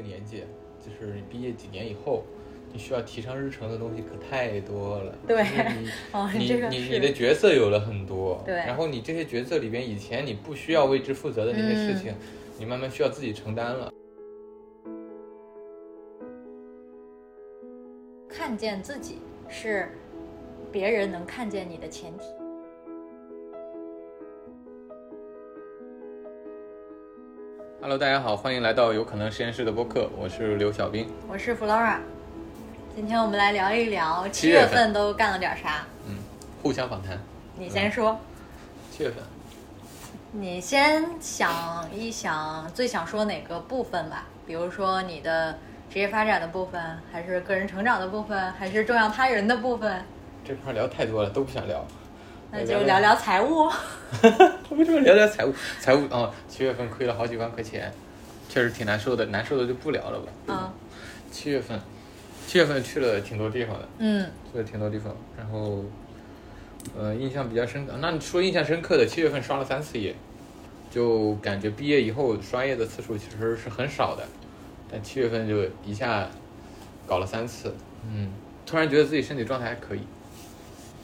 个年纪，就是你毕业几年以后，你需要提上日程的东西可太多了。对你 哦，你这个你你的角色有了很多，对然后你这些角色里边以前你不需要为之负责的那些事嗯情，你慢慢需要自己承担了。看见自己是别人能看见你的前提。Hello，大家好，欢迎来到有可能实验室的播客，我是刘小兵。我是 Flora，今天我们来聊一聊七月份份都干了点啥。嗯，互相访谈。你先说，七月份，你先想一想最想说哪个部分吧，比如说你的职业发展的部分，还是个人成长的部分，还是重要他人的部分？这块聊太多了，都不想聊。那就聊聊财务。为什么聊聊财务？财务哦，七月份亏了好几万块钱，确实挺难受的。难受的就不聊了吧。嗯七月份，七月份去了挺多地方的，嗯，去了挺多地方，然后，呃，印象比较深刻。那你说印象深刻的，七月份刷了三次夜，就感觉毕业以后刷夜的次数其实是很少的，但七月份就一下搞了三次，嗯，突然觉得自己身体状态还可以，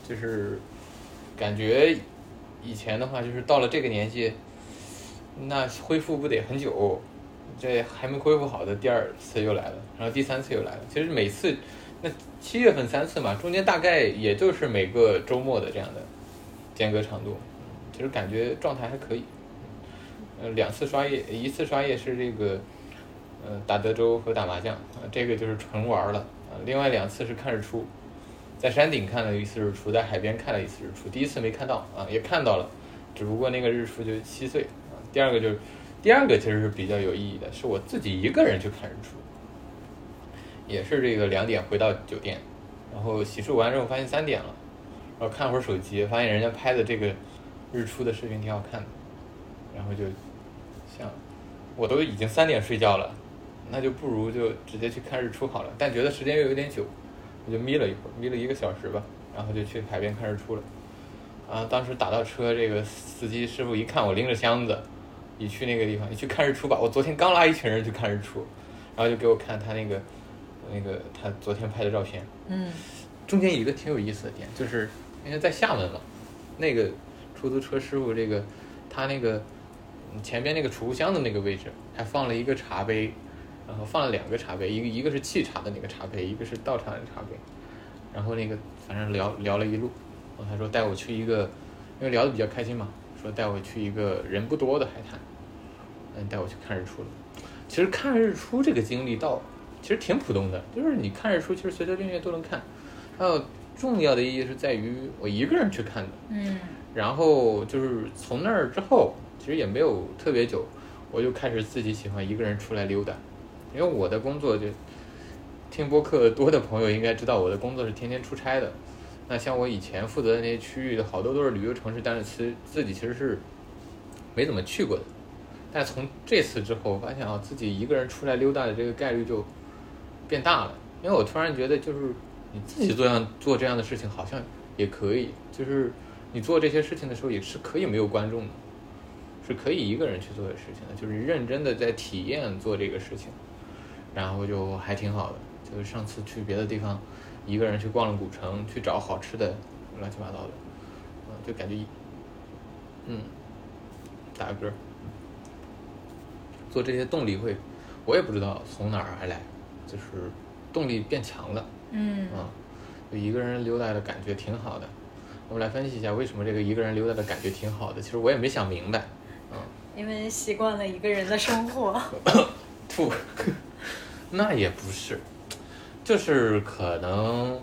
就是感觉以前的话就是到了这个年纪，那恢复不得很久，这还没恢复好的第二次又来了，然后第三次又来了。其实每次那七月份三次嘛，中间大概也就是每个周末的这样的间隔长度，其实感觉状态还可以。呃，两次刷夜，一次刷夜是这个，呃，打德州和打麻将，啊、这个就是纯玩了。啊、另外两次是看日出，在山顶看了一次日出，在海边看了一次日出。第一次没看到啊，也看到了，只不过那个日出就稀碎啊。第二个就是，第二个其实是比较有意义的，是我自己一个人去看日出，也是这个两点回到酒店，然后洗漱完之后发现三点了，然后看会儿手机，发现人家拍的这个日出的视频挺好看的，然后就想，我都已经三点睡觉了，那就不如就直接去看日出好了，但觉得时间又有点久，我就眯了一会儿，眯了一个小时吧，然后就去海边看日出了。啊，当时打到车，这个司机师傅一看我拎着箱子，你去那个地方，你去看日出吧。我昨天刚拉一群人去看日出，然后就给我看他那个那个他昨天拍的照片。嗯中间有一个挺有意思的点，就是因为在厦门嘛，那个出租车师傅这个他那个嗯前边那个储物箱的那个位置还放了一个茶杯，然后放了两个茶杯，一个一个是沏茶的那个茶杯，一个是倒茶的茶杯，然后那个反正聊聊了一路，然后他说带我去一个，因为聊的比较开心嘛，说带我去一个人不多的海滩，嗯，带我去看日出了。其实看日出这个经历倒其实挺普通的，就是你看日出，其实随随便便都能看。还有重要的意义是在于我一个人去看的，嗯。然后就是从那儿之后，其实也没有特别久，我就开始自己喜欢一个人出来溜达，因为我的工作就听播客多的朋友应该知道，我的工作是天天出差的。那像我以前负责的那些区域的好多都是旅游城市，但是其实自己其实是没怎么去过的。但从这次之后，发现啊，自己一个人出来溜达的这个概率就变大了，因为我突然觉得，就是你自己做样做这样的事情，好像也可以，就是你做这些事情的时候，也是可以没有观众的，是可以一个人去做的事情的，就是认真的在体验做这个事情，然后就还挺好的。就是上次去别的地方，一个人去逛了古城，去找好吃的，乱七八糟的，嗯，就感觉一，嗯，打个嗝。做这些动力会，我也不知道从哪儿而来，就是动力变强了嗯啊，就一个人溜达的感觉挺好的。我们来分析一下为什么这个一个人溜达的感觉挺好的。其实我也没想明白，啊，因为习惯了一个人的生活。吐，那也不是，就是可能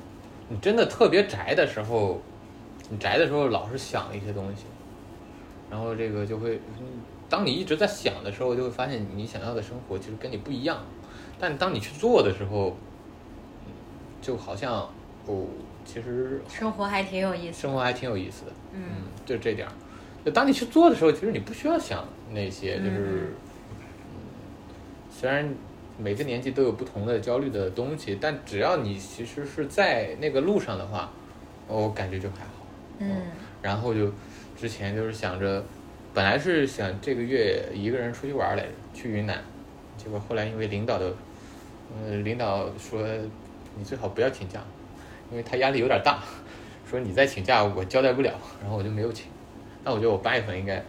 你真的特别宅的时候，你宅的时候老是想一些东西，然后这个就会，嗯当你一直在想的时候，就会发现你想要的生活其实跟你不一样，但当你去做的时候，嗯就好像哦，其实生活还挺有意思。生活还挺有意思的。嗯就这点儿。就当你去做的时候，其实你不需要想那些，就是，嗯嗯，虽然每个年纪都有不同的焦虑的东西，但只要你其实是在那个路上的话，我感觉就还好。嗯然后就之前就是想着，本来是想这个月一个人出去玩来着，去云南，结果后来因为领导的，呃，领导说你最好不要请假，因为他压力有点大，说你再请假我交代不了，然后我就没有请。那我觉得我八月份应该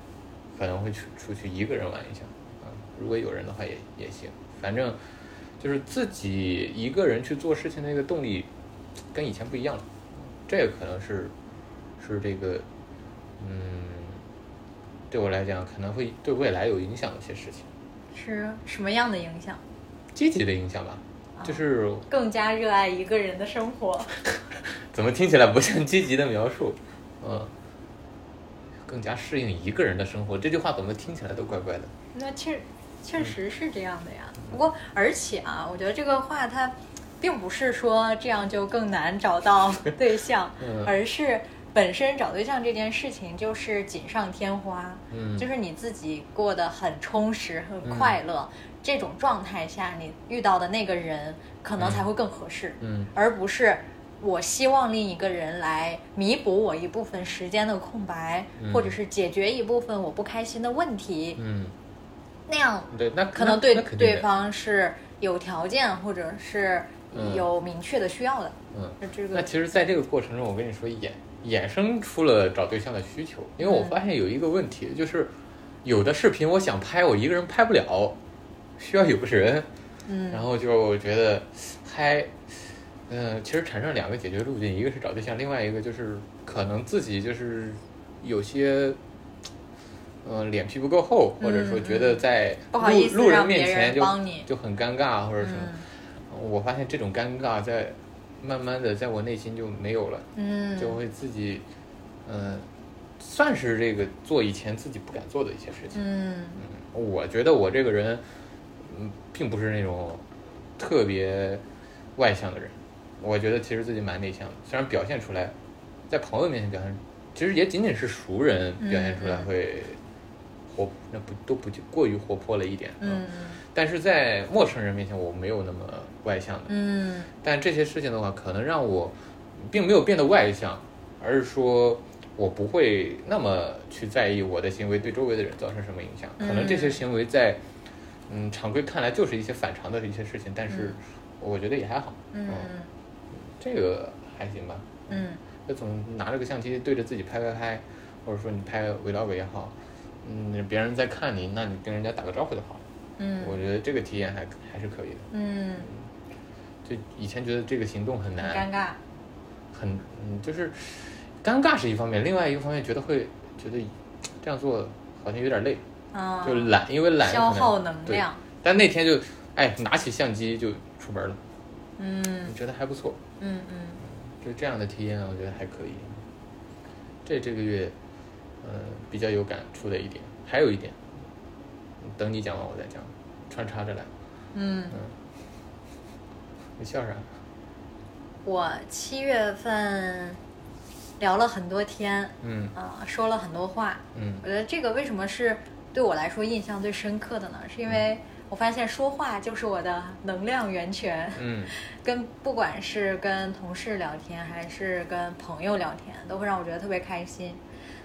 可能会出出去一个人玩一下，啊，如果有人的话也也行，反正就是自己一个人去做事情的那个动力跟以前不一样了，这个可能是是这个，嗯，对我来讲可能会对未来有影响的一些事情，是什么样的影响？积极的影响吧，就是更加热爱一个人的生活。怎么听起来不像积极的描述？嗯，更加适应一个人的生活，这句话怎么听起来都怪怪的？那确确实是这样的呀。不过，而且啊，我觉得这个话它并不是说这样就更难找到 对象，嗯而是本身找对象这件事情就是锦上添花，嗯就是你自己过得很充实、很快乐，这种状态下，你遇到的那个人可能才会更合适，嗯而不是。我希望另一个人来弥补我一部分时间的空白，嗯或者是解决一部分我不开心的问题。嗯，那样对，那可能对对方是有条件或者是嗯有明确的需要的。嗯。那这个那其实，在这个过程中，我跟你说衍衍生出了找对象的需求，因为我嗯发现有一个问题，就是有的视频我想拍，我一个人拍不了，需要有个人，嗯然后就觉得拍，嗯、其实产生两个解决路径，一个是找对象，另外一个就是可能自己就是有些。呃，脸皮不够厚，或者说觉得在路路人面前就就很尴尬，或者什么。嗯。我发现这种尴尬在慢慢的在我内心就没有了，嗯。就会自己，嗯、算是这个做以前自己不敢做的一些事情。嗯。嗯，我觉得我这个人，嗯，并不是那种特别外向的人，我觉得其实自己蛮内向的，虽然表现出来，在朋友面前表现，其实也仅仅是熟人表现出来嗯嗯。会活，那不都不过于活泼了一点。嗯但是在陌生人面前，我没有那么外向的。嗯但这些事情的话，可能让我并没有变得外向，而是说我不会那么去在意我的行为对周围的人造成什么影响。可能这些行为在嗯常规看来就是一些反常的一些事情，但是我觉得也还好。嗯这个还行吧。嗯就总拿着个相机对着自己拍拍拍，或者说你拍 vlog 也好，嗯，别人在看你，那你跟人家打个招呼就好了。嗯我觉得这个体验还还是可以的。嗯，就以前觉得这个行动很很难，尴尬。很嗯，就是尴尬是一方面，另外一个方面觉得会觉得这样做好像有点累，啊，就懒，因为懒消耗能量。但那天就哎拿起相机就出门了，嗯觉得还不错，嗯嗯就这样的体验我觉得还可以。这这个月，呃，比较有感触的一点，还有一点，等你讲完我再讲，穿插着来。嗯，你笑啥？我七月份聊了很多天，嗯啊、说了很多话。嗯我觉得这个为什么是对我来说印象最深刻的呢？是因为我发现说话就是我的能量源泉。嗯 跟不管是跟同事聊天，还是跟朋友聊天，都会让我觉得特别开心。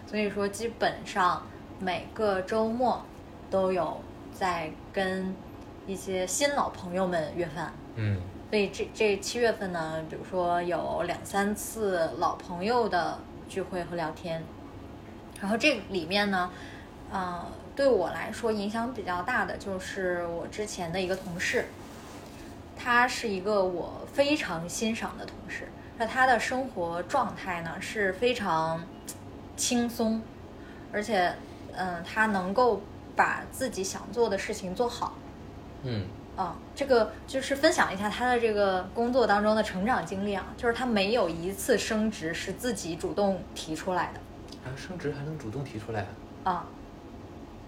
所以说，基本上每个周末都有在跟一些新老朋友们约饭。嗯。所以这这七月份呢，比如说有两三次老朋友的聚会和聊天，然后这里面呢，呃，对我来说影响比较大的就是我之前的一个同事，他是一个我非常欣赏的同事，那他的生活状态呢是非常轻松，而且嗯、他能够把自己想做的事情做好。嗯啊，这个就是分享一下他的这个工作当中的成长经历啊，就是他没有一次升职是自己主动提出来的啊升职还能主动提出来啊？啊。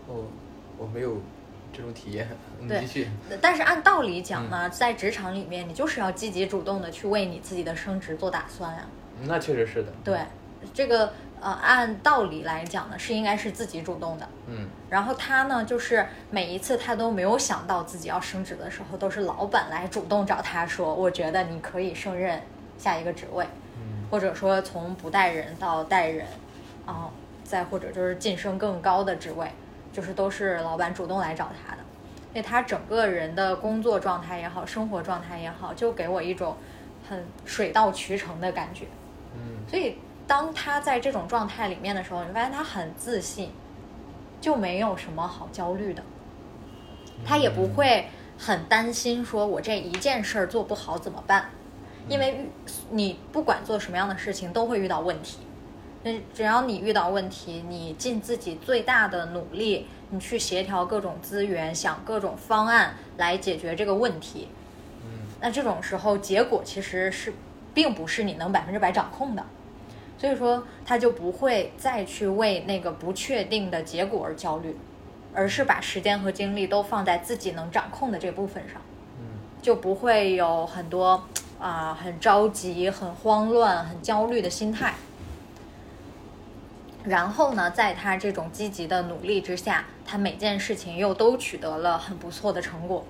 我我没有这种体验，你对继续。但是按道理讲呢，在职场里面，你就是要积极主动的去为你自己的升职做打算呀、那确实是的。对，这个呃，按道理来讲呢，是应该是自己主动的。嗯然后他呢，就是每一次他都没有想到自己要升职的时候，都是老板来主动找他说：“我觉得你可以胜任下一个职位。”嗯或者说从不带人到带人，然后再或者就是晋升更高的职位，就是都是老板主动来找他的。因为他整个人的工作状态也好，生活状态也好，就给我一种很水到渠成的感觉。嗯所以当他在这种状态里面的时候，你发现他很自信，就没有什么好焦虑的，他也不会很担心说我这一件事儿做不好怎么办，因为遇你不管做什么样的事情都会遇到问题，那只要你遇到问题，你尽自己最大的努力，你去协调各种资源，想各种方案来解决这个问题，嗯。那这种时候结果其实是并不是你能百分之百掌控的，所以说他就不会再去为那个不确定的结果而焦虑，而是把时间和精力都放在自己能掌控的这部分上，嗯就不会有很多啊、很着急、很慌乱、很焦虑的心态。然后呢，在他这种积极的努力之下，他每件事情又都取得了很不错的成果。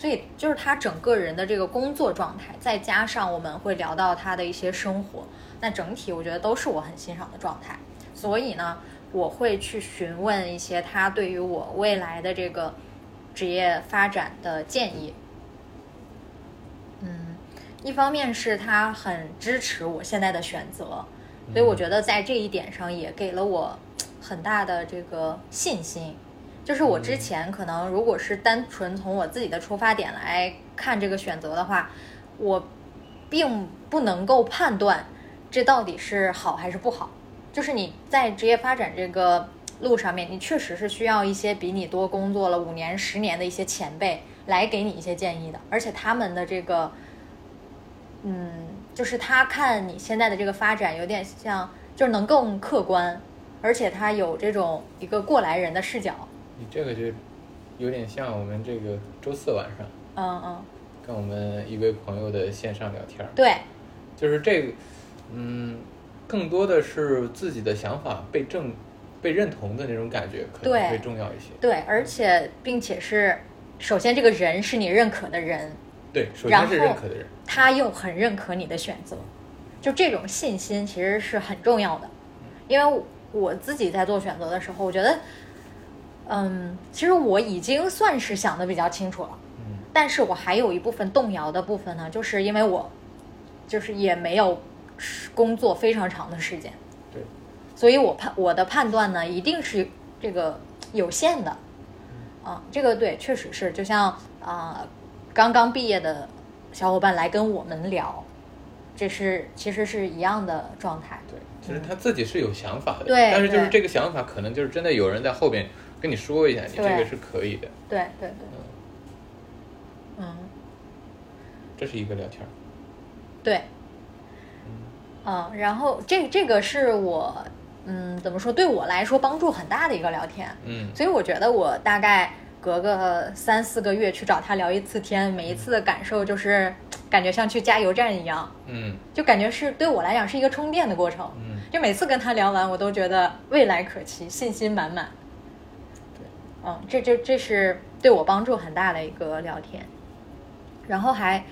所以就是他整个人的这个工作状态，再加上我们会聊到他的一些生活，那整体我觉得都是我很欣赏的状态。所以呢，我会去询问一些他对于我未来的这个职业发展的建议。嗯，一方面是他很支持我现在的选择，所以我觉得在这一点上也给了我很大的这个信心。就是我之前可能如果是单纯从我自己的出发点来看这个选择的话，我并不能够判断这到底是好还是不好。就是你在职业发展这个路上面，你确实是需要一些比你多工作了五年、十年的一些前辈来给你一些建议的，而且他们的这个，嗯，就是他看你现在的这个发展有点像，就是能更客观，而且他有这种一个过来人的视角。你这个就有点像我们这个周四晚上嗯嗯，跟我们一位朋友的线上聊天儿，对就是这个，嗯，更多的是自己的想法被正被认同的那种感觉，可能对会重要一些。对，而且并且是，首先这个人是你认可的人，对，首先是认可的人，他又很认可你的选择，就这种信心其实是很重要的。因为我自己在做选择的时候，我觉得，嗯，其实我已经算是想的比较清楚了，嗯。但是我还有一部分动摇的部分呢，就是因为我就是也没有工作非常长的时间，对，所以我判我的判断呢，一定是这个有限的，啊，这个对，确实是，就像啊、刚刚毕业的小伙伴来跟我们聊，这是其实是一样的状态，对，就是他自己是有想法的，对但是就是这个想法可能就是真的有人在后边跟你说一下，你这个是可以的，对对对，嗯，这是一个聊天儿。对，嗯，然后这这个是我，嗯，怎么说，对我来说帮助很大的一个聊天，嗯。所以我觉得我大概隔个三四个月去找他聊一次天，每一次的感受就是感觉像去加油站一样，嗯。就感觉是对我来讲是一个充电的过程。嗯。就每次跟他聊完，我都觉得未来可期，信心满满。对，嗯，这这这是对我帮助很大的一个聊天。然后还，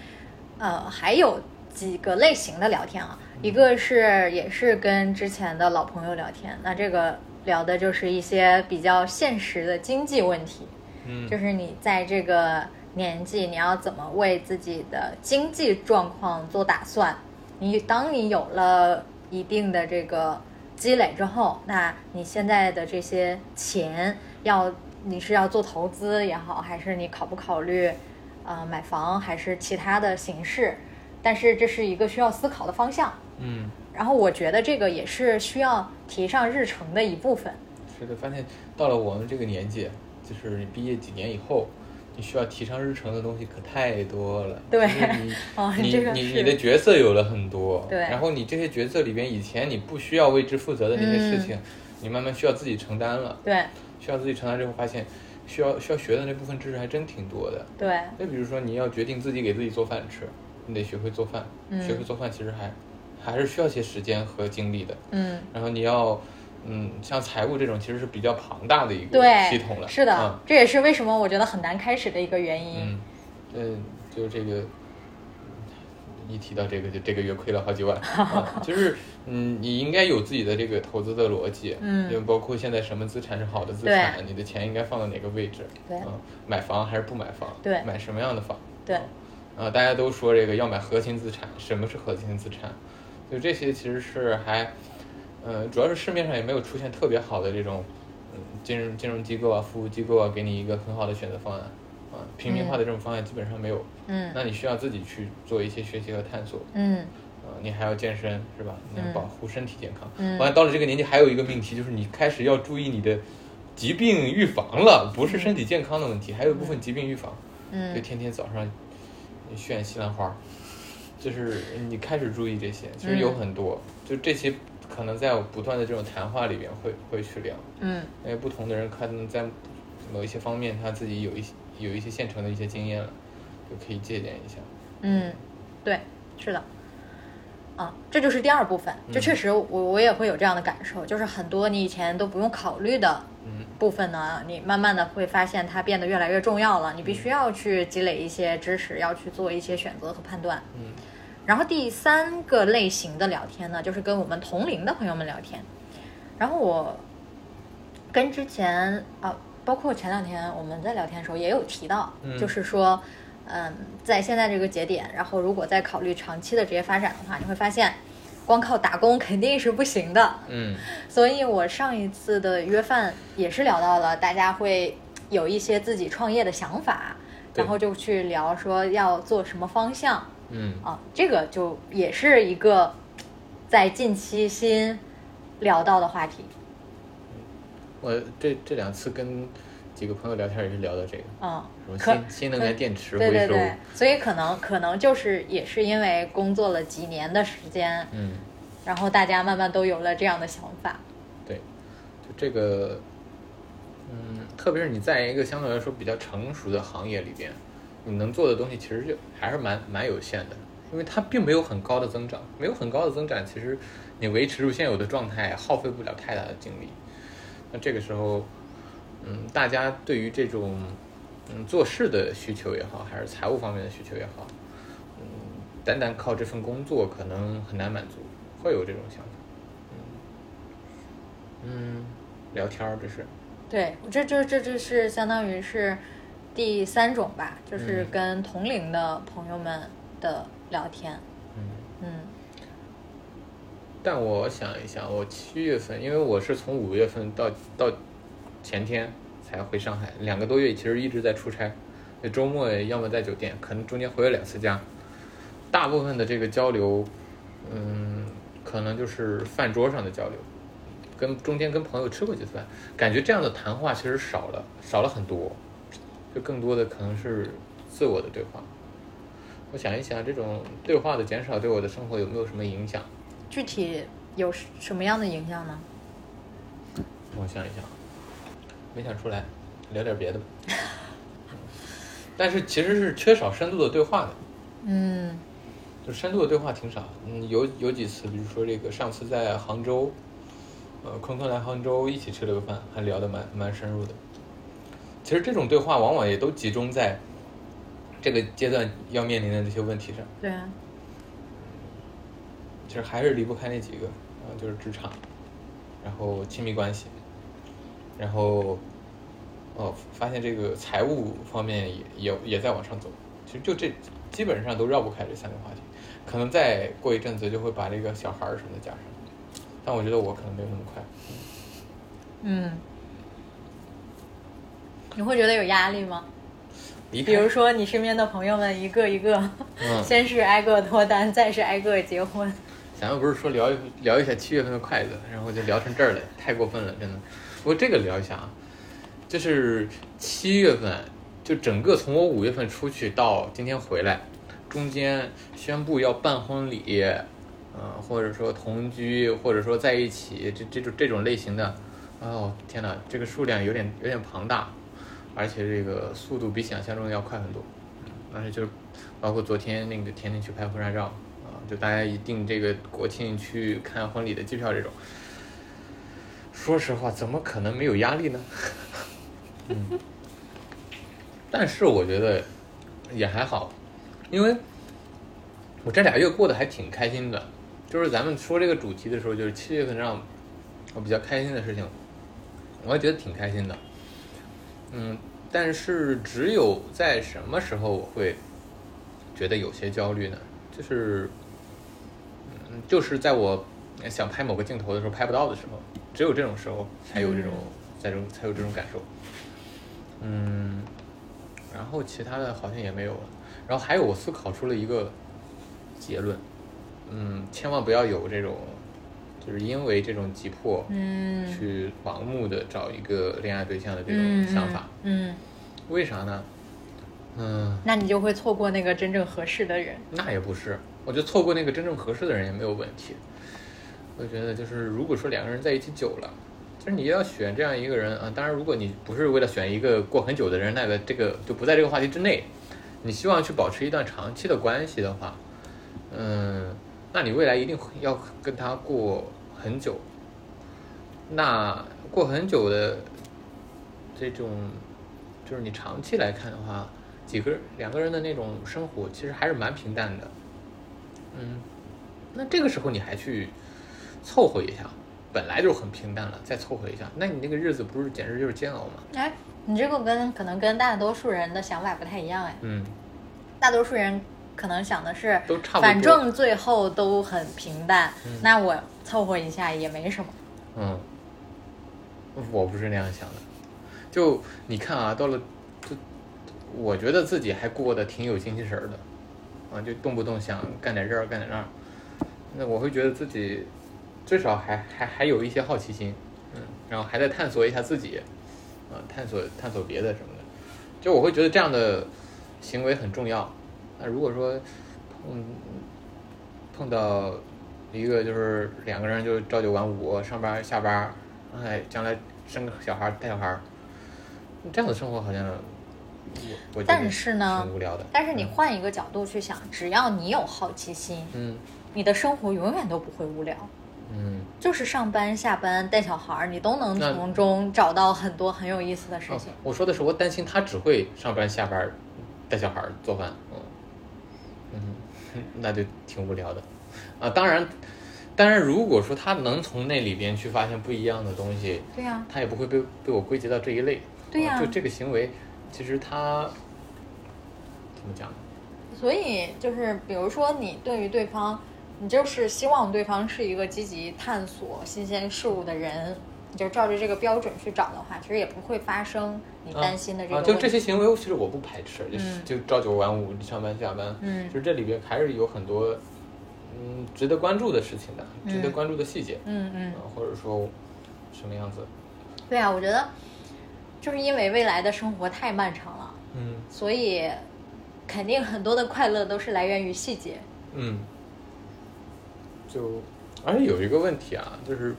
呃，还有几个类型的聊天啊，一个是也是跟之前的老朋友聊天，那这个聊的就是一些比较现实的经济问题。嗯，就是你在这个年纪，你要怎么为自己的经济状况做打算？你当你有了一定的这个积累之后，那你现在的这些钱要你是要做投资也好，还是你考不考虑呃买房，还是其他的形式？但是这是一个需要思考的方向。嗯，然后我觉得这个也是需要提上日程的一部分。是的，发现到了我们这个年纪，就是你毕业几年以后，你需要提上日程的东西可太多了。对你 哦你这个你你的角色有了很多，对然后你这些角色里边，以前你不需要为之负责的那些事情，你慢慢需要自己承担了。对需要自己承担之后，发现需要需要学的那部分知识还真挺多的。对那比如说，你要决定自己给自己做饭吃，你得学会做饭。嗯学会做饭其实还还是需要些时间和精力的。嗯。然后你要，嗯，像财务这种其实是比较庞大的一个对，系统了。是的，嗯这也是为什么我觉得很难开始的一个原因。嗯，嗯，就这个，一提到这个，就这个月亏了好几万。啊、就是嗯，你应该有自己的这个投资的逻辑，嗯。就包括现在什么资产是好的资产，你的钱应该放到哪个位置，对。嗯，买房还是不买房，对。买什么样的房，对。啊，大家都说这个要买核心资产，什么是核心资产？就这些其实是还，呃，主要是市面上也没有出现特别好的这种，嗯，金融金融机构啊、服务机构啊，给你一个很好的选择方案，啊，平民化的这种方案基本上没有，嗯。那你需要自己去做一些学习和探索，嗯啊，你还要健身是吧？你要嗯保护身体健康。嗯完了到了这个年纪，还有一个命题就是你开始要注意你的疾病预防了，不是身体健康的问题，还有一部分疾病预防。嗯就嗯天天早上炫西兰花，就是你开始注意这些，其实有很多，就这些可能在我不断的这种谈话里边会会去聊，嗯因为不同的人可能在某一些方面他自己有一些有一些现成的一些经验了，就可以借鉴一下。嗯，对，是的。啊，这就是第二部分，这嗯。确实我我也会有这样的感受，就是很多你以前都不用考虑的嗯。部分呢，你慢慢的会发现它变得越来越重要了，你必须要去积累一些知识，要去做一些选择和判断。嗯。然后第三个类型的聊天呢，就是跟我们同龄的朋友们聊天。然后我跟之前啊，包括前两天我们在聊天的时候也有提到，嗯。就是说，嗯，在现在这个节点，然后如果再考虑长期的职业发展的话，你会发现，光靠打工肯定是不行的。嗯所以我上一次的约饭也是聊到了大家会有一些自己创业的想法，然后就去聊说要做什么方向。嗯啊，这个就也是一个在近期新聊到的话题。我这这两次跟几个朋友聊天也是聊到这个，嗯什么，新新能源电池回收，对对，所以可能可能就是也是因为工作了几年的时间，嗯。然后大家慢慢都有了这样的想法。对，就这个，嗯，特别是你在一个相对来说比较成熟的行业里边，你能做的东西其实就还是蛮蛮有限的，因为它并没有很高的增长，没有很高的增长，其实你维持住现有的状态，耗费不了太大的精力。那这个时候，嗯，大家对于这种嗯做事的需求也好，还是财务方面的需求也好，嗯，单单靠这份工作可能很难满足，会有这种想法。嗯，嗯聊天儿这是，对，这这这这是相当于是第三种吧，就是嗯跟同龄的朋友们的聊天。嗯。嗯但我想一想，我七月份，因为我是从五月份到到前天才回上海，两个多月其实一直在出差，那周末要么在酒店，可能中间回了两次家。大部分的这个交流，嗯，可能就是饭桌上的交流，跟中间跟朋友吃过几次饭，感觉这样的谈话其实少了，少了很多，就更多的可能是自我的对话。我想一想，这种对话的减少对我的生活有没有什么影响？具体有什么样的影响呢？我想一想，没想出来，聊点别的吧。但是其实是缺少深度的对话的，嗯就深度的对话挺少。嗯，有有几次，比如说这个上次在杭州，呃，坤坤来杭州一起吃了个饭，还聊得蛮蛮深入的。其实这种对话往往也都集中在这个阶段要面临的这些问题上，对啊，其实还是离不开那几个，啊、就是职场，然后亲密关系，然后，哦，发现这个财务方面也也也在往上走，其实就这基本上都绕不开这三个话题，可能再过一阵子就会把这个小孩儿什么的加上，但我觉得我可能没有那么快，嗯，你会觉得有压力吗？比如说你身边的朋友们一个一个，嗯先是挨个脱单，再是挨个结婚。咱们不是说聊一聊一下七月份的快乐，然后就聊成这儿了，太过分了，真的。不过这个聊一下啊，就是七月份，就整个从我五月份出去到今天回来，中间宣布要办婚礼，呃，或者说同居，或者说在一起，这这种这种类型的，哦天哪，这个数量有点有点庞大，而且这个速度比想象中的要快很多。但是就是包括昨天那个甜甜去拍婚纱照，就大家一定这个国庆去看婚礼的机票这种，说实话，怎么可能没有压力呢？嗯，但是我觉得也还好，因为我这俩月过得还挺开心的，就是咱们说这个主题的时候，就是七月份让我比较开心的事情，我也觉得挺开心的。嗯，但是只有在什么时候我会觉得有些焦虑呢？就是，嗯，就是在我想拍某个镜头的时候拍不到的时候，只有这种时候才有这种，才有才有这种感受。嗯，然后其他的好像也没有了。然后还有，我思考出了一个结论，嗯，千万不要有这种，就是因为这种急迫，嗯去盲目的找一个恋爱对象的这种嗯想法。嗯，嗯为啥呢？嗯，那你就会错过那个真正合适的人。那也不是，我觉得错过那个真正合适的人也没有问题。我觉得就是，如果说两个人在一起久了，就是你要选这样一个人啊。当然，如果你不是为了选一个过很久的人，那个这个就不在这个话题之内。你希望去保持一段长期的关系的话，嗯，那你未来一定要跟他过很久。那过很久的这种，就是你长期来看的话，几个两个人的那种生活其实还是蛮平淡的。嗯，那这个时候你还去凑合一下，本来就很平淡了，再凑合一下，那你那个日子不是简直就是煎熬吗？哎，你这个跟可能跟大多数人的想法不太一样哎。嗯，大多数人可能想的是，都差不多反正最后都很平淡，嗯那我凑合一下也没什么。嗯，我不是那样想的。就你看啊，到了，就我觉得自己还过得挺有精气神儿的，啊，就动不动想干点这儿干点那儿，那我会觉得自己至少还还还有一些好奇心，嗯，然后还在探索一下自己，啊，探索探索别的什么的，就我会觉得这样的行为很重要。那如果说碰碰到一个就是两个人就朝九晚五，上班下班，哎，将来生个小孩带小孩，这样的生活好像但是呢挺无聊的。但是你换一个角度去想，只要你有好奇心，嗯你的生活永远都不会无聊。嗯，就是上班、下班、带小孩儿，你都能从中找到很多很有意思的事哦情。我说的是我担心他只会上班下班带小孩做饭，嗯嗯，那就挺无聊的啊。当然，当然，如果说他能从那里边去发现不一样的东西，对呀、他也不会被被我归结到这一类。对呀啊就这个行为，其实他怎么讲？所以就是比如说你对于对方，你就是希望对方是一个积极探索新鲜事物的人，你就照着这个标准去找的话，其实也不会发生你担心的这个。就这些行为，其实我不排斥，就是、嗯就朝九晚五上班下班，嗯就是这里边还是有很多嗯值得关注的事情的，值得嗯关注的细节，嗯嗯，啊或者说什么样子，对啊，我觉得就是因为未来的生活太漫长了，嗯所以肯定很多的快乐都是来源于细节。嗯，就而且有一个问题啊，就是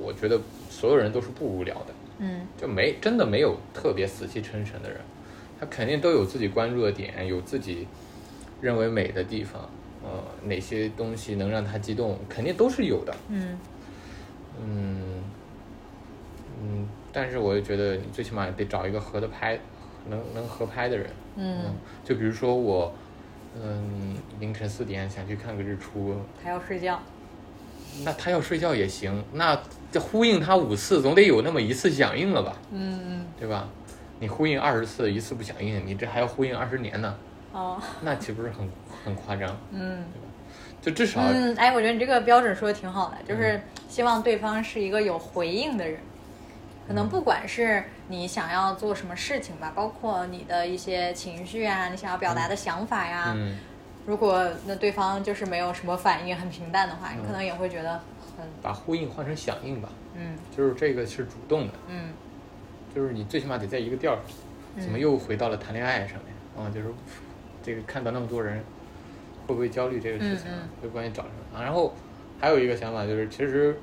我觉得所有人都是不无聊的，嗯就没真的没有特别死气沉沉的人，他肯定都有自己关注的点，有自己认为美的地方，呃，哪些东西能让他激动，肯定都是有的。嗯嗯嗯，但是我就觉得你最起码得找一个合得拍，能能合拍的人。嗯，就比如说我，嗯，凌晨四点想去看个日出，他要睡觉。那他要睡觉也行，那这呼应他五次，总得有那么一次响应了吧，嗯对吧？你呼应二十次，一次不响应，你这还要呼应二十年呢，哦 那岂不是很很夸张？嗯就至少，嗯，哎，我觉得你这个标准说的挺好的，就是希望对方是一个有回应的人。可能不管是你想要做什么事情吧，包括你的一些情绪啊，你想要表达的想法呀，嗯如果那对方就是没有什么反应，很平淡的话，你可能也会觉得很把呼应换成响应吧，嗯就是这个是主动的，嗯就是你最起码得在一个调儿上。怎么又回到了谈恋爱上面啊？就是这个看到那么多人，会不会焦虑这个事情啊嗯？会关于找什么啊？然后还有一个想法就是，其实，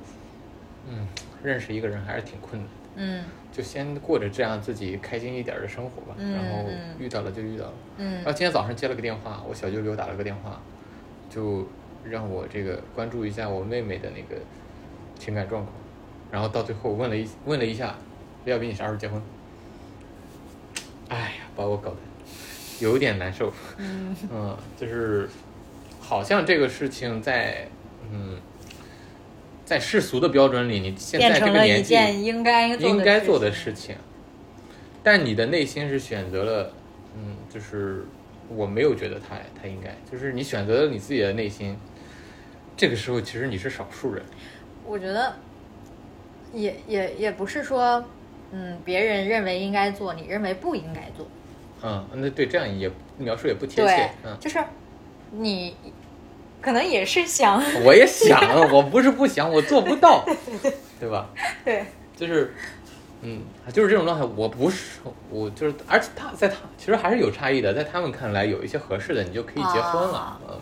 嗯，认识一个人还是挺困难的，嗯就先过着这样自己开心一点的生活吧。嗯然后嗯遇到了就遇到了。嗯然后今天早上接了个电话，我小舅给我打了个电话，就让我这个关注一下我妹妹的那个情感状况，然后到最后问了一问了一下，要不你啥时候结婚？哎呀，把我搞得有点难受。嗯 嗯，就是好像这个事情在嗯，在世俗的标准里，你现在这个年纪件应该应该做的事事情，但你的内心是选择了，嗯，就是我没有觉得他他应该，就是你选择了你自己的内心，这个时候其实你是少数人，我觉得也也也不是说，嗯，别人认为应该做，你认为不应该做。嗯，那对这样也描述也不贴切，，嗯，就是你可能也是想，我也想，我不是不想，我做不到，对吧？对，就是，嗯，就是这种状态。我不是，我就是，而且他在他其实还是有差异的，在他们看来有一些合适的，你就可以结婚了，啊嗯，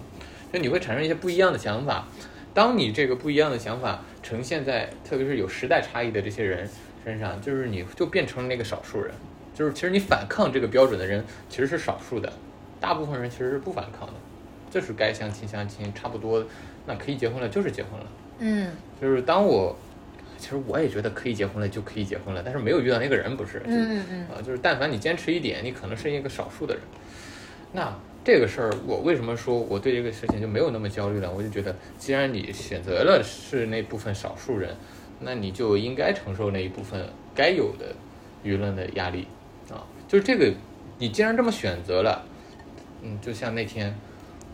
就你会产生一些不一样的想法。当你这个不一样的想法呈现在特别是有时代差异的这些人身上，就是你就变成了那个少数人。就是其实你反抗这个标准的人其实是少数的，大部分人其实是不反抗的，就是该相亲相亲，差不多那可以结婚了就是结婚了。嗯就是当我，其实我也觉得可以结婚了就可以结婚了，但是没有遇到那个人，不是？就嗯嗯啊，就是但凡你坚持一点，你可能是一个少数的人。那这个事儿，我为什么说我对这个事情就没有那么焦虑了？我就觉得，既然你选择了是那部分少数人，那你就应该承受那一部分该有的舆论的压力啊。就是这个，你既然这么选择了，嗯，就像那天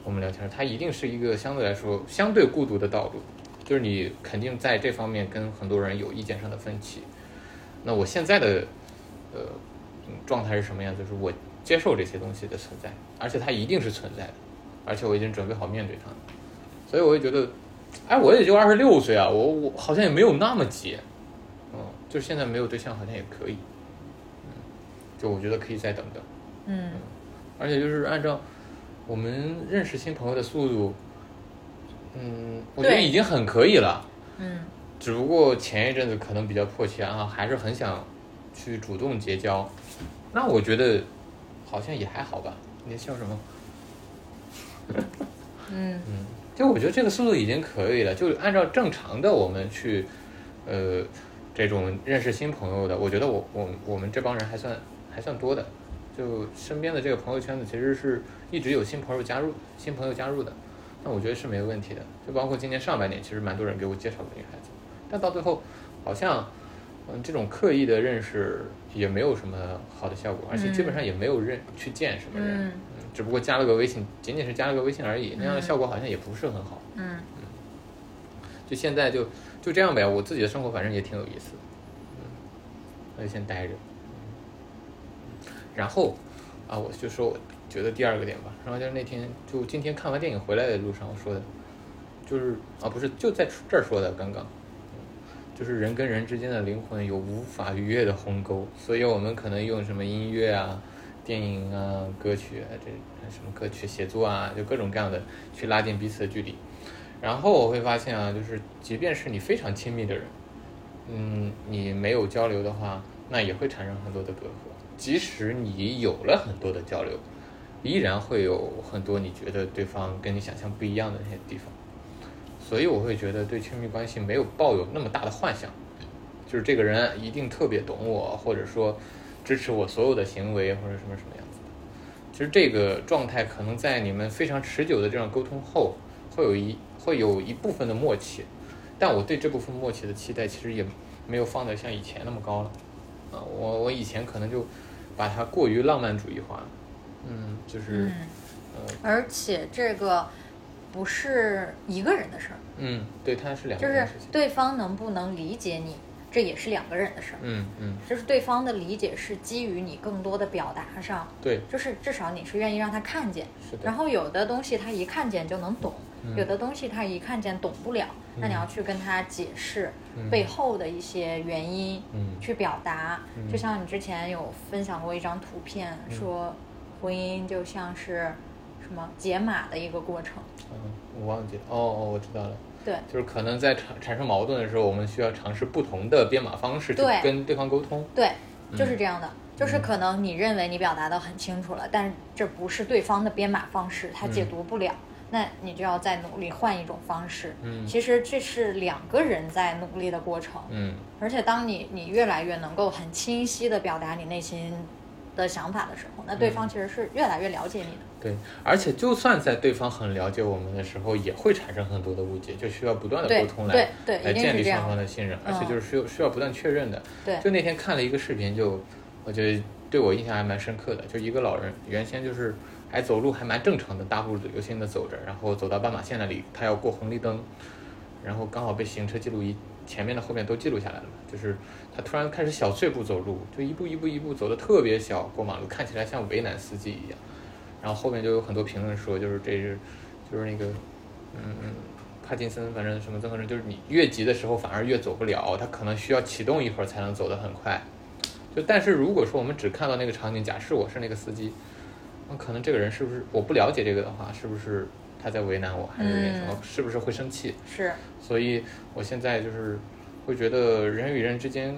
我们聊天，它一定是一个相对来说相对孤独的道路，就是你肯定在这方面跟很多人有意见上的分歧。那我现在的呃嗯状态是什么样？就是我接受这些东西的存在，而且它一定是存在的，而且我已经准备好面对它。所以我会觉得，哎，我也就二十六岁啊，我我好像也没有那么急，嗯，就是现在没有对象好像也可以，嗯，就我觉得可以再等等。嗯而且就是按照我们认识新朋友的速度，嗯，我觉得已经很可以了。嗯只不过前一阵子可能比较迫切啊，还是很想去主动结交。那我觉得好像也还好吧。你在笑什么？嗯 嗯，就我觉得这个速度已经可以了，就按照正常的我们去，呃，这种认识新朋友的，我觉得我我我们这帮人还算还算多的，就身边的这个朋友圈子其实是一直有新朋友加入，新朋友加入的，那我觉得是没有问题的。就包括今年上半年，其实蛮多人给我介绍的女孩子，但到最后好像，嗯，这种刻意的认识也没有什么好的效果，而且基本上也没有认去见什么人。嗯只不过加了个微信，仅仅是加了个微信而已，那样的效果好像也不是很好。嗯就现在就就这样呗，我自己的生活反正也挺有意思的，嗯，那就先待着。然后啊，我就说我觉得第二个点吧，然后就是那天就今天看完电影回来的路上我说的，就是啊不是就在这儿说的刚刚，就是人跟人之间的灵魂有无法逾越的鸿沟，所以我们可能用什么音乐啊、电影啊、歌曲啊，这什么歌曲写作啊，就各种各样的去拉近彼此的距离。然后我会发现啊，就是即便是你非常亲密的人，嗯，你没有交流的话，那也会产生很多的隔阂。即使你有了很多的交流，依然会有很多你觉得对方跟你想象不一样的那些地方。所以我会觉得对亲密关系没有抱有那么大的幻想，就是这个人一定特别懂我，或者说支持我所有的行为，或者什么什么样子的。其实这个状态可能在你们非常持久的这样沟通后，会有一会有一部分的默契，但我对这部分默契的期待其实也没有放得像以前那么高了。啊，我我以前可能就把它过于浪漫主义化，嗯，就是嗯，呃。而且这个不是一个人的事儿，嗯，对，它是两个就是人的事情，对方能不能理解你，这也是两个人的事儿。嗯嗯，就是对方的理解是基于你更多的表达上，对，就是至少你是愿意让他看见。是的，然后有的东西他一看见就能懂，嗯。有的东西他一看见懂不了，那你要去跟他解释嗯背后的一些原因，嗯去表达。嗯就像你之前有分享过一张图片，说婚姻就像是什么解码的一个过程。嗯，我忘记了，哦哦，我知道了。对，就是可能在产产生矛盾的时候，我们需要尝试不同的编码方式去对跟对方沟通。对，嗯就是这样的。就是可能你认为你表达的很清楚了，但是这不是对方的编码方式，他解读不了，那你就要再努力换一种方式。嗯其实这是两个人在努力的过程，嗯而且当你你越来越能够很清晰的表达你内心的想法的时候，那对方其实是越来越了解你的。对，而且就算在对方很了解我们的时候，也会产生很多的误解，就需要不断的沟通来对对来建立双方的信任，而且嗯就是需要需要不断确认的。对就那天看了一个视频就，我觉得对我印象还蛮深刻的，就一个老人原先就是还走路还蛮正常的，大步流星的走着，然后走到斑马线那里，他要过红绿灯，然后刚好被行车记录仪前面的后面都记录下来了，就是他突然开始小碎步走路，就一步一步一步走的特别小，过马路看起来像为难司机一样。然后后面就有很多评论说，就是这是就是那个嗯嗯帕金森，反正什么综合症，就是你越急的时候反而越走不了，他可能需要启动一会儿才能走得很快。就但是如果说我们只看到那个场景，假设我是那个司机，那可能这个人是不是我不了解这个的话，是不是他在为难我，还是那什么，嗯是不是会生气？是，所以我现在就是会觉得人与人之间，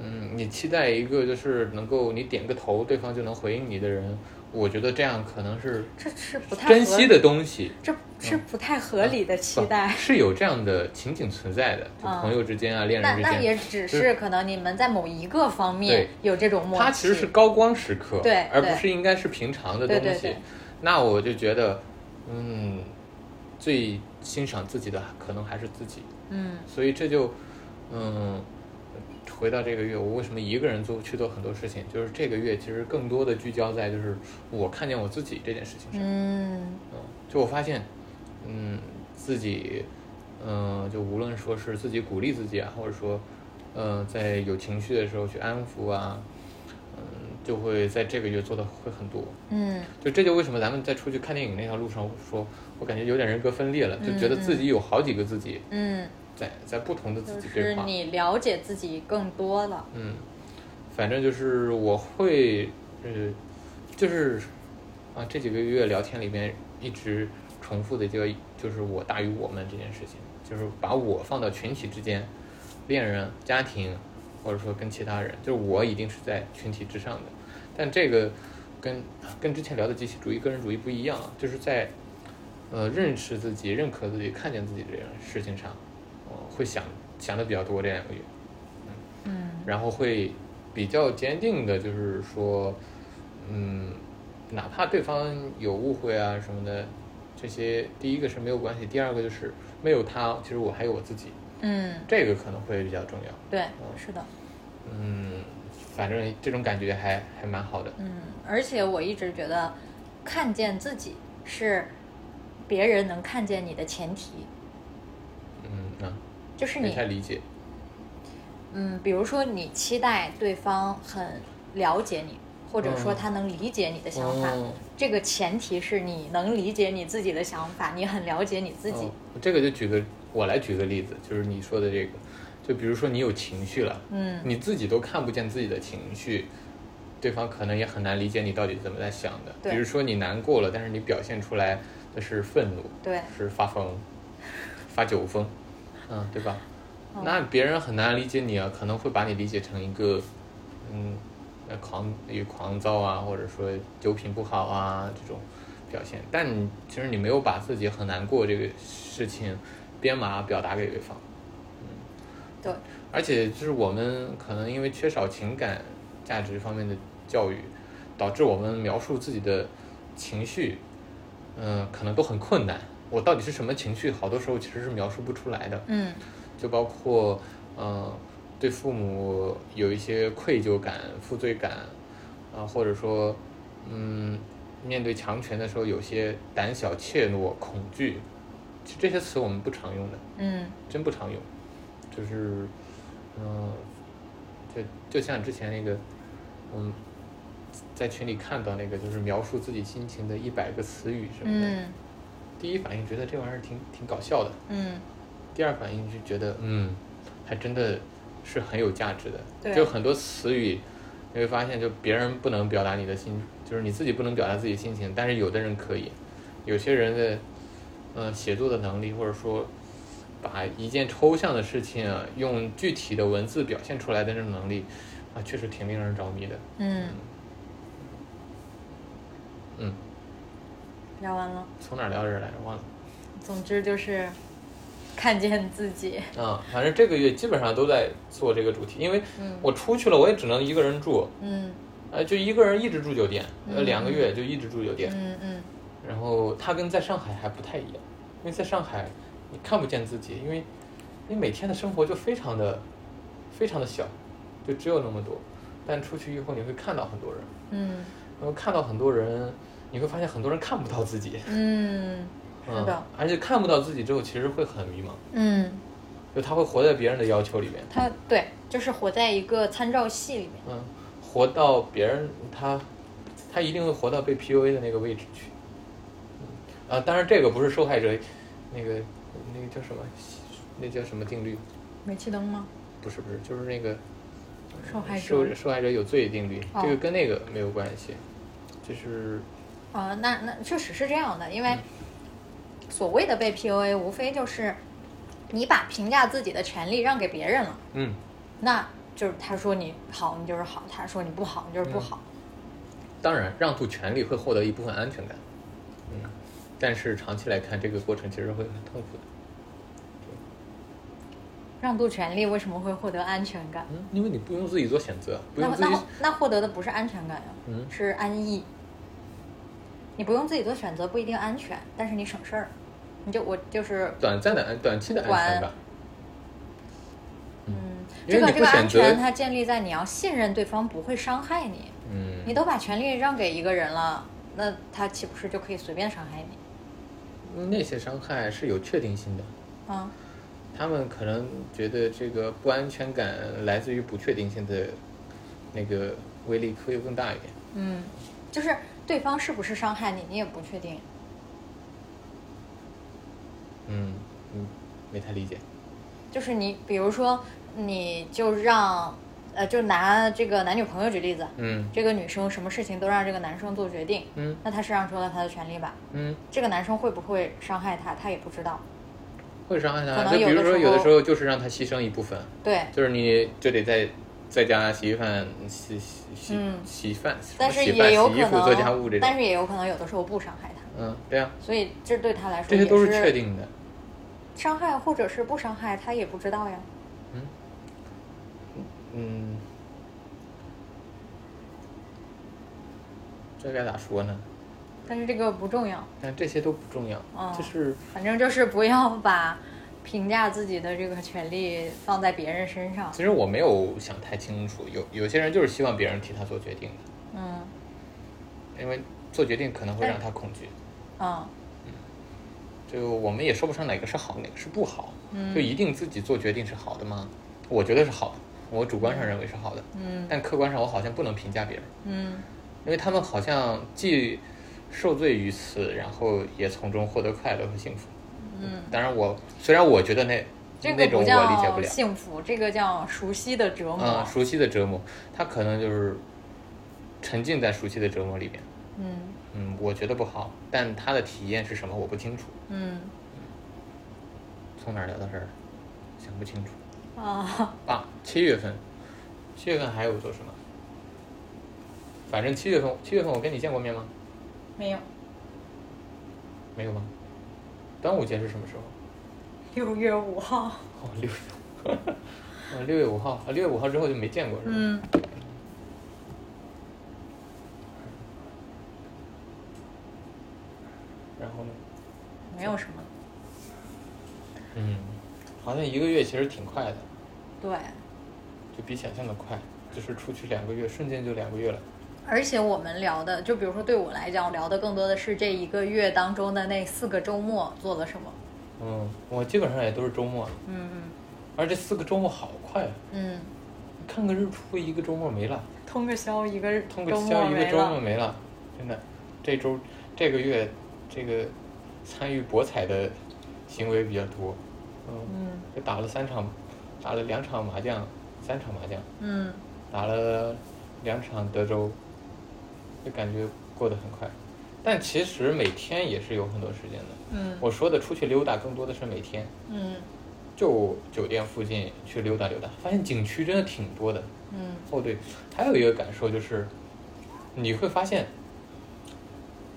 嗯，你期待一个就是能够你点个头，对方就能回应你的人，我觉得这样可能是这是不太珍惜的东西。这是不太合理的期待。不是有这样的情景存在的，就嗯朋友之间啊，恋那那人之间那，也只是可能你们在某一个方面有这种默契。它其实是高光时刻，对对而不是应该是平常的东西。对对对那我就觉得，嗯，最欣赏自己的可能还是自己，嗯所以这就，嗯，回到这个月，我为什么一个人做去做很多事情？就是这个月其实更多的聚焦在就是我看见我自己这件事情上。嗯嗯，就我发现，嗯，自己，嗯，就无论说是自己鼓励自己啊，或者说，嗯，在有情绪的时候去安抚啊，嗯，就会在这个月做的会很多。嗯就这就为什么咱们在出去看电影那条路上说，我感觉有点人格分裂了，就觉得自己有好几个自己嗯，在在不同的自就是己对话。你了解自己更多了。嗯，反正就是我会，呃，就是啊，这几个月聊天里面一直重复的这个，就是我大于我们这件事情，就是把我放到群体之间，恋人、家庭，或者说跟其他人，就是我一定是在群体之上的。但这个跟跟之前聊的集体主义、个人主义不一样啊，就是在呃认识自己、认可自己、看见自己这件事情上，呃，会想想的比较多这两个月。嗯然后会比较坚定的，就是说，嗯，哪怕对方有误会啊什么的，这些第一个是没有关系，第二个就是没有他，其实我还有我自己，嗯，这个可能会比较重要。对，是的。嗯，反正这种感觉还还蛮好的。嗯，而且我一直觉得，看见自己是别人能看见你的前提，就是你没太理解。嗯，比如说你期待对方很了解你，或者说嗯他能理解你的想法，哦这个前提是你能理解你自己的想法，你很了解你自己。哦这个就举个我来举个例子，就是你说的这个，就比如说你有情绪了，嗯你自己都看不见自己的情绪，对方可能也很难理解你到底怎么在想的。比如说你难过了，但是你表现出来的是愤怒，对，是发疯，发酒疯，嗯，对吧？哦那别人很难理解你啊，可能会把你理解成一个，嗯，呃狂与狂躁啊，或者说酒品不好啊这种表现。但你其实你没有把自己很难过这个事情编码表达给对方。嗯对，而且就是我们可能因为缺少情感价值方面的教育，导致我们描述自己的情绪，嗯、可能都很困难。我到底是什么情绪？好多时候其实是描述不出来的。嗯就包括，呃，对父母有一些愧疚感、负罪感，啊、或者说，嗯，面对强权的时候有些胆小、怯懦、恐惧，其实这些词我们不常用的。嗯真不常用，就是，嗯、就就像之前那个，嗯，在群里看到那个，就是描述自己心情的一百个词语什么的，嗯第一反应觉得这玩意儿挺挺搞笑的，嗯第二反应就觉得，嗯，还真的是很有价值的，对就很多词语。你会发现，就别人不能表达你的心，就是你自己不能表达自己心情，但是有的人可以。有些人的，呃，写作的能力，或者说把一件抽象的事情啊，用具体的文字表现出来的这种能力，啊，确实挺令人着迷的。嗯，嗯，聊完了。从哪儿聊到这来着？忘了。总之就是看见自己。啊，反正这个月基本上都在做这个主题，因为嗯我出去了，我也只能一个人住。嗯呃，就一个人一直住酒店，呃，嗯两个月就一直住酒店。嗯嗯然后它跟在上海还不太一样，因为在上海你看不见自己，因为你每天的生活就非常的非常的小，就只有那么多。但出去以后你会看到很多人，嗯然后看到很多人，你会发现很多人看不到自己，嗯，是嗯的，，而且看不到自己之后，其实会很迷茫，嗯，就他会活在别人的要求里面，他对，就是活在一个参照系里面。嗯，活到别人他他一定会活到被 PUA 的那个位置去，嗯啊，当然这个不是受害者那个那个叫什么，那叫什么定律？煤气灯吗？不是不是，就是那个受害受者。受害者有罪定律，哦这个跟那个没有关系，就是啊、那那确实是这样的，因为所谓的被 PUA，无非就是你把评价自己的权利让给别人了，嗯那就是他说你好，你就是好；他说你不好，你就是不嗯好。当然，让渡权利会获得一部分安全感，嗯，但是长期来看，这个过程其实会很痛苦的，让渡权利为什么会获得安全感？嗯，因为你不用自己做选择，不那用自己那，那获得的不是安全感呀，嗯是安逸。你不用自己做选择不一定安全，但是你省事儿。你就我就是短暂的安短期的安全吧，嗯，这个这个安全它建立在你要信任对方不会伤害你。嗯，你都把权利让给一个人了，那他岂不是就可以随便伤害你？那些伤害是有确定性的，嗯他们可能觉得这个不安全感来自于不确定性的那个威力会更大一点。嗯，就是对方是不是伤害你，你也不确定。嗯嗯，没太理解。就是你，比如说，你就让，呃，就拿这个男女朋友举例子，嗯这个女生什么事情都让这个男生做决定，嗯那他是让出了他的权利吧？嗯，这个男生会不会伤害他，他也不知道。会伤害他。可能就比如说，有的时候有的时候就是让他牺牲一部分，对，就是你就得在在家洗饭、洗洗洗、嗯洗饭，但是、也有可洗衣服、做家务这能，但。是也有可能有的时候不伤害他，嗯，对啊，所以这对他来说这些都是确定的。伤害或者是不伤害，他也不知道呀。嗯嗯，这该咋说呢？但是这个不重要，但这些都不重要，哦就是反正就是不要把评价自己的这个权利放在别人身上。其实我没有想太清楚，有有些人就是希望别人替他做决定的，嗯因为做决定可能会让他恐惧。嗯就我们也说不上哪个是好，哪个是不好，嗯就一定自己做决定是好的吗？我觉得是好的，我主观上认为是好的，嗯但客观上我好像不能评价别人，嗯因为他们好像既受罪于此，然后也从中获得快乐和幸福。嗯，当然我虽然我觉得那这那种我个不叫理解不了，幸福，这个叫熟悉的折磨。嗯，熟悉的折磨，他可能就是沉浸在熟悉的折磨里面。嗯嗯，我觉得不好，但他的体验是什么我不清楚。嗯从哪儿聊到这儿？想不清楚。啊，啊，七月份，七月份还有做什么？反正七月份，七月份我跟你见过面吗？没有。没有吗？端午节是什么时候？六月五号。哦，六月，哦，六月五号，啊，六月五号之后就没见过是吧？嗯然后呢？没有什么。嗯，好像一个月其实挺快的，对，就比想象的快，就是出去两个月，瞬间就两个月了。而且我们聊的，就比如说对我来讲，我聊的更多的是这一个月当中的那四个周末做了什么。嗯，我基本上也都是周末，嗯嗯而这四个周末好快啊！嗯看个日出，一个周末没了。通个宵一个通个宵一个周末没了。真的，这周这个月这个参与博彩的行为比较多，嗯，嗯就打了三场，打了两场麻将，三场麻将，嗯打了两场德州，就感觉过得很快，但其实每天也是有很多时间的。嗯。我说的出去溜达，更多的是每天，嗯。就酒店附近去溜达溜达，发现景区真的挺多的。嗯。哦，对，还有一个感受就是，你会发现，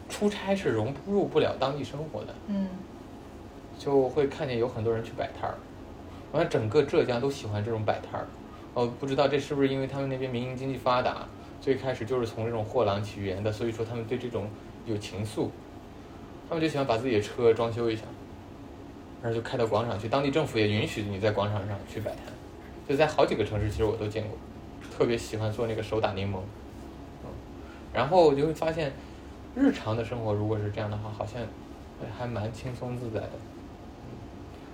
出差是融入不了当地生活的，嗯。就会看见有很多人去摆摊儿，完了整个浙江都喜欢这种摆摊儿。哦，不知道这是不是因为他们那边民营经济发达，最开始就是从这种货郎起源的，所以说他们对这种有情愫，他们就喜欢把自己的车装修一下，然后就开到广场去，当地政府也允许你在广场上去摆摊，就在好几个城市其实我都见过，特别喜欢做那个手打柠檬，嗯，然后就会发现，日常的生活如果是这样的话，好像还蛮轻松自在的。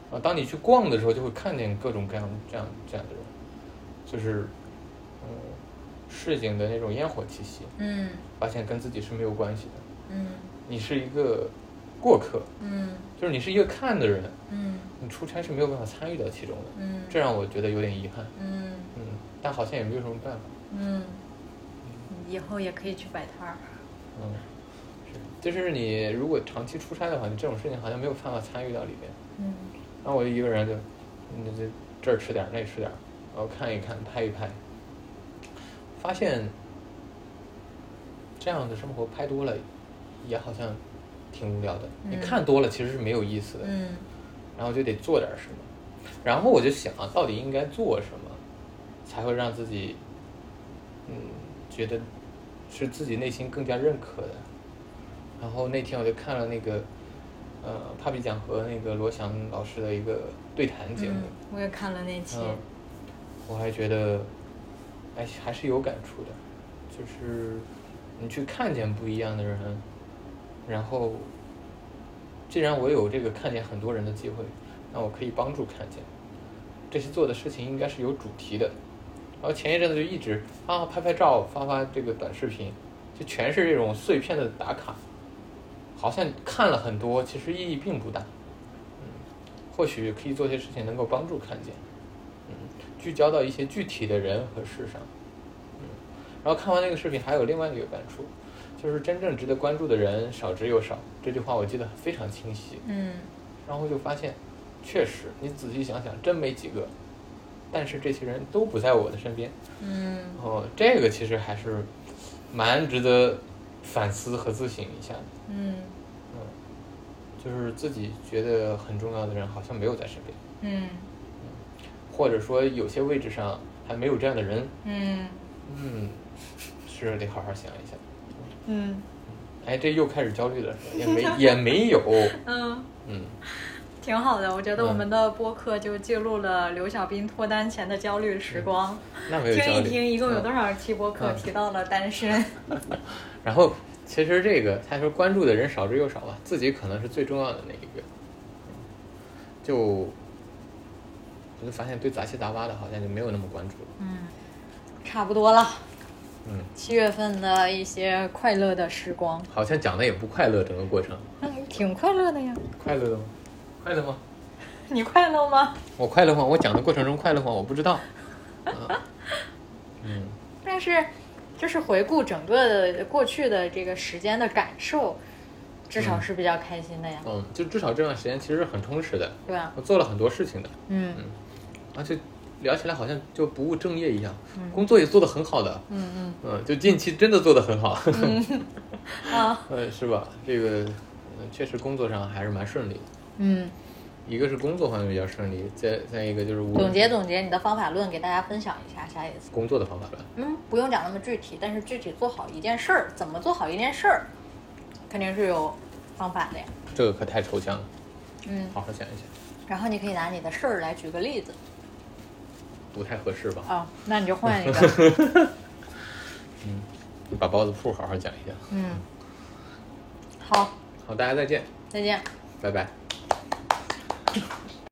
啊，当你去逛的时候，就会看见各种各样这样这样的人，就是，嗯，市井的那种烟火气息，嗯。发现跟自己是没有关系的，嗯。你是一个过客，嗯。就是你是一个看的人，嗯。你出差是没有办法参与到其中的，嗯。这让我觉得有点遗憾，嗯。嗯，但好像也没有什么办法，嗯，以后也可以去摆摊儿。嗯，是，就是你如果长期出差的话，你这种事情好像没有办法参与到里面，嗯。然后我一个人就，那这这儿吃点儿那吃点儿，然后看一看拍一拍，发现这样的生活拍多了，也好像挺无聊的。你嗯看多了其实是没有意思的，嗯然后就得做点什么。然后我就想啊，到底应该做什么，才会让自己，嗯，觉得是自己内心更加认可的。然后那天我就看了那个，呃，Papi 酱和那个罗翔老师的一个对谈节目，嗯，我也看了那期。嗯，我还觉得，哎，还是有感触的，就是你去看见不一样的人，然后，既然我有这个看见很多人的机会，那我可以帮助看见，这些做的事情应该是有主题的。然后前一阵子就一直啊拍拍照，发发这个短视频，就全是这种碎片的打卡，好像看了很多，其实意义并不大。嗯，或许可以做些事情能够帮助看见，聚焦到一些具体的人和事上，嗯，然后看完那个视频还有另外一个感触，就是真正值得关注的人少之又少，这句话我记得非常清晰，嗯。然后就发现，确实你仔细想想，真没几个，但是这些人都不在我的身边，嗯。哦，这个其实还是蛮值得反思和自省一下。的。嗯。嗯，就是自己觉得很重要的人好像没有在身边，嗯或者说有些位置上还没有这样的人，嗯嗯，是得好好想一想。嗯哎，这又开始焦虑了，也没也没有，嗯，嗯，挺好的。我觉得嗯我们的播客就记录了刘小斌脱单前的焦虑时光。那没有焦虑。听一听，一共有多嗯少期播客嗯提到了单身？然后其实这个他说关注的人少之又少吧，自己可能是最重要的那一个。就我就发现对杂七杂八的好像就没有那么关注了。嗯，差不多了。嗯，七月份的一些快乐的时光，好像讲的也不快乐，整个过程嗯，挺快乐的呀。快乐的吗？快乐吗？你快乐吗？我快乐吗？我讲的过程中快乐吗？我不知道。啊 嗯但是，就是回顾整个的过去的这个时间的感受，至少是比较开心的呀，嗯，就至少这段时间其实是很充实的，对吧？我做了很多事情的，嗯而且聊起来好像就不务正业一样，工作也做得很好的，嗯嗯嗯，就近期真的做得很好，啊呃，是吧？这个，嗯，确实工作上还是蛮顺利的。嗯，一个是工作方面比较顺利，再再一个就是无总结总结你的方法论，给大家分享一下，下一次。工作的方法论。嗯，不用讲那么具体，但是具体做好一件事儿，怎么做好一件事儿，肯定是有方法的呀。这个可太抽象了，嗯，好好想一想，然后你可以拿你的事儿来举个例子不太合适吧？啊、那你就换一个。嗯，你把包子铺好好讲一下。嗯，好，好，大家再见，再见。拜拜。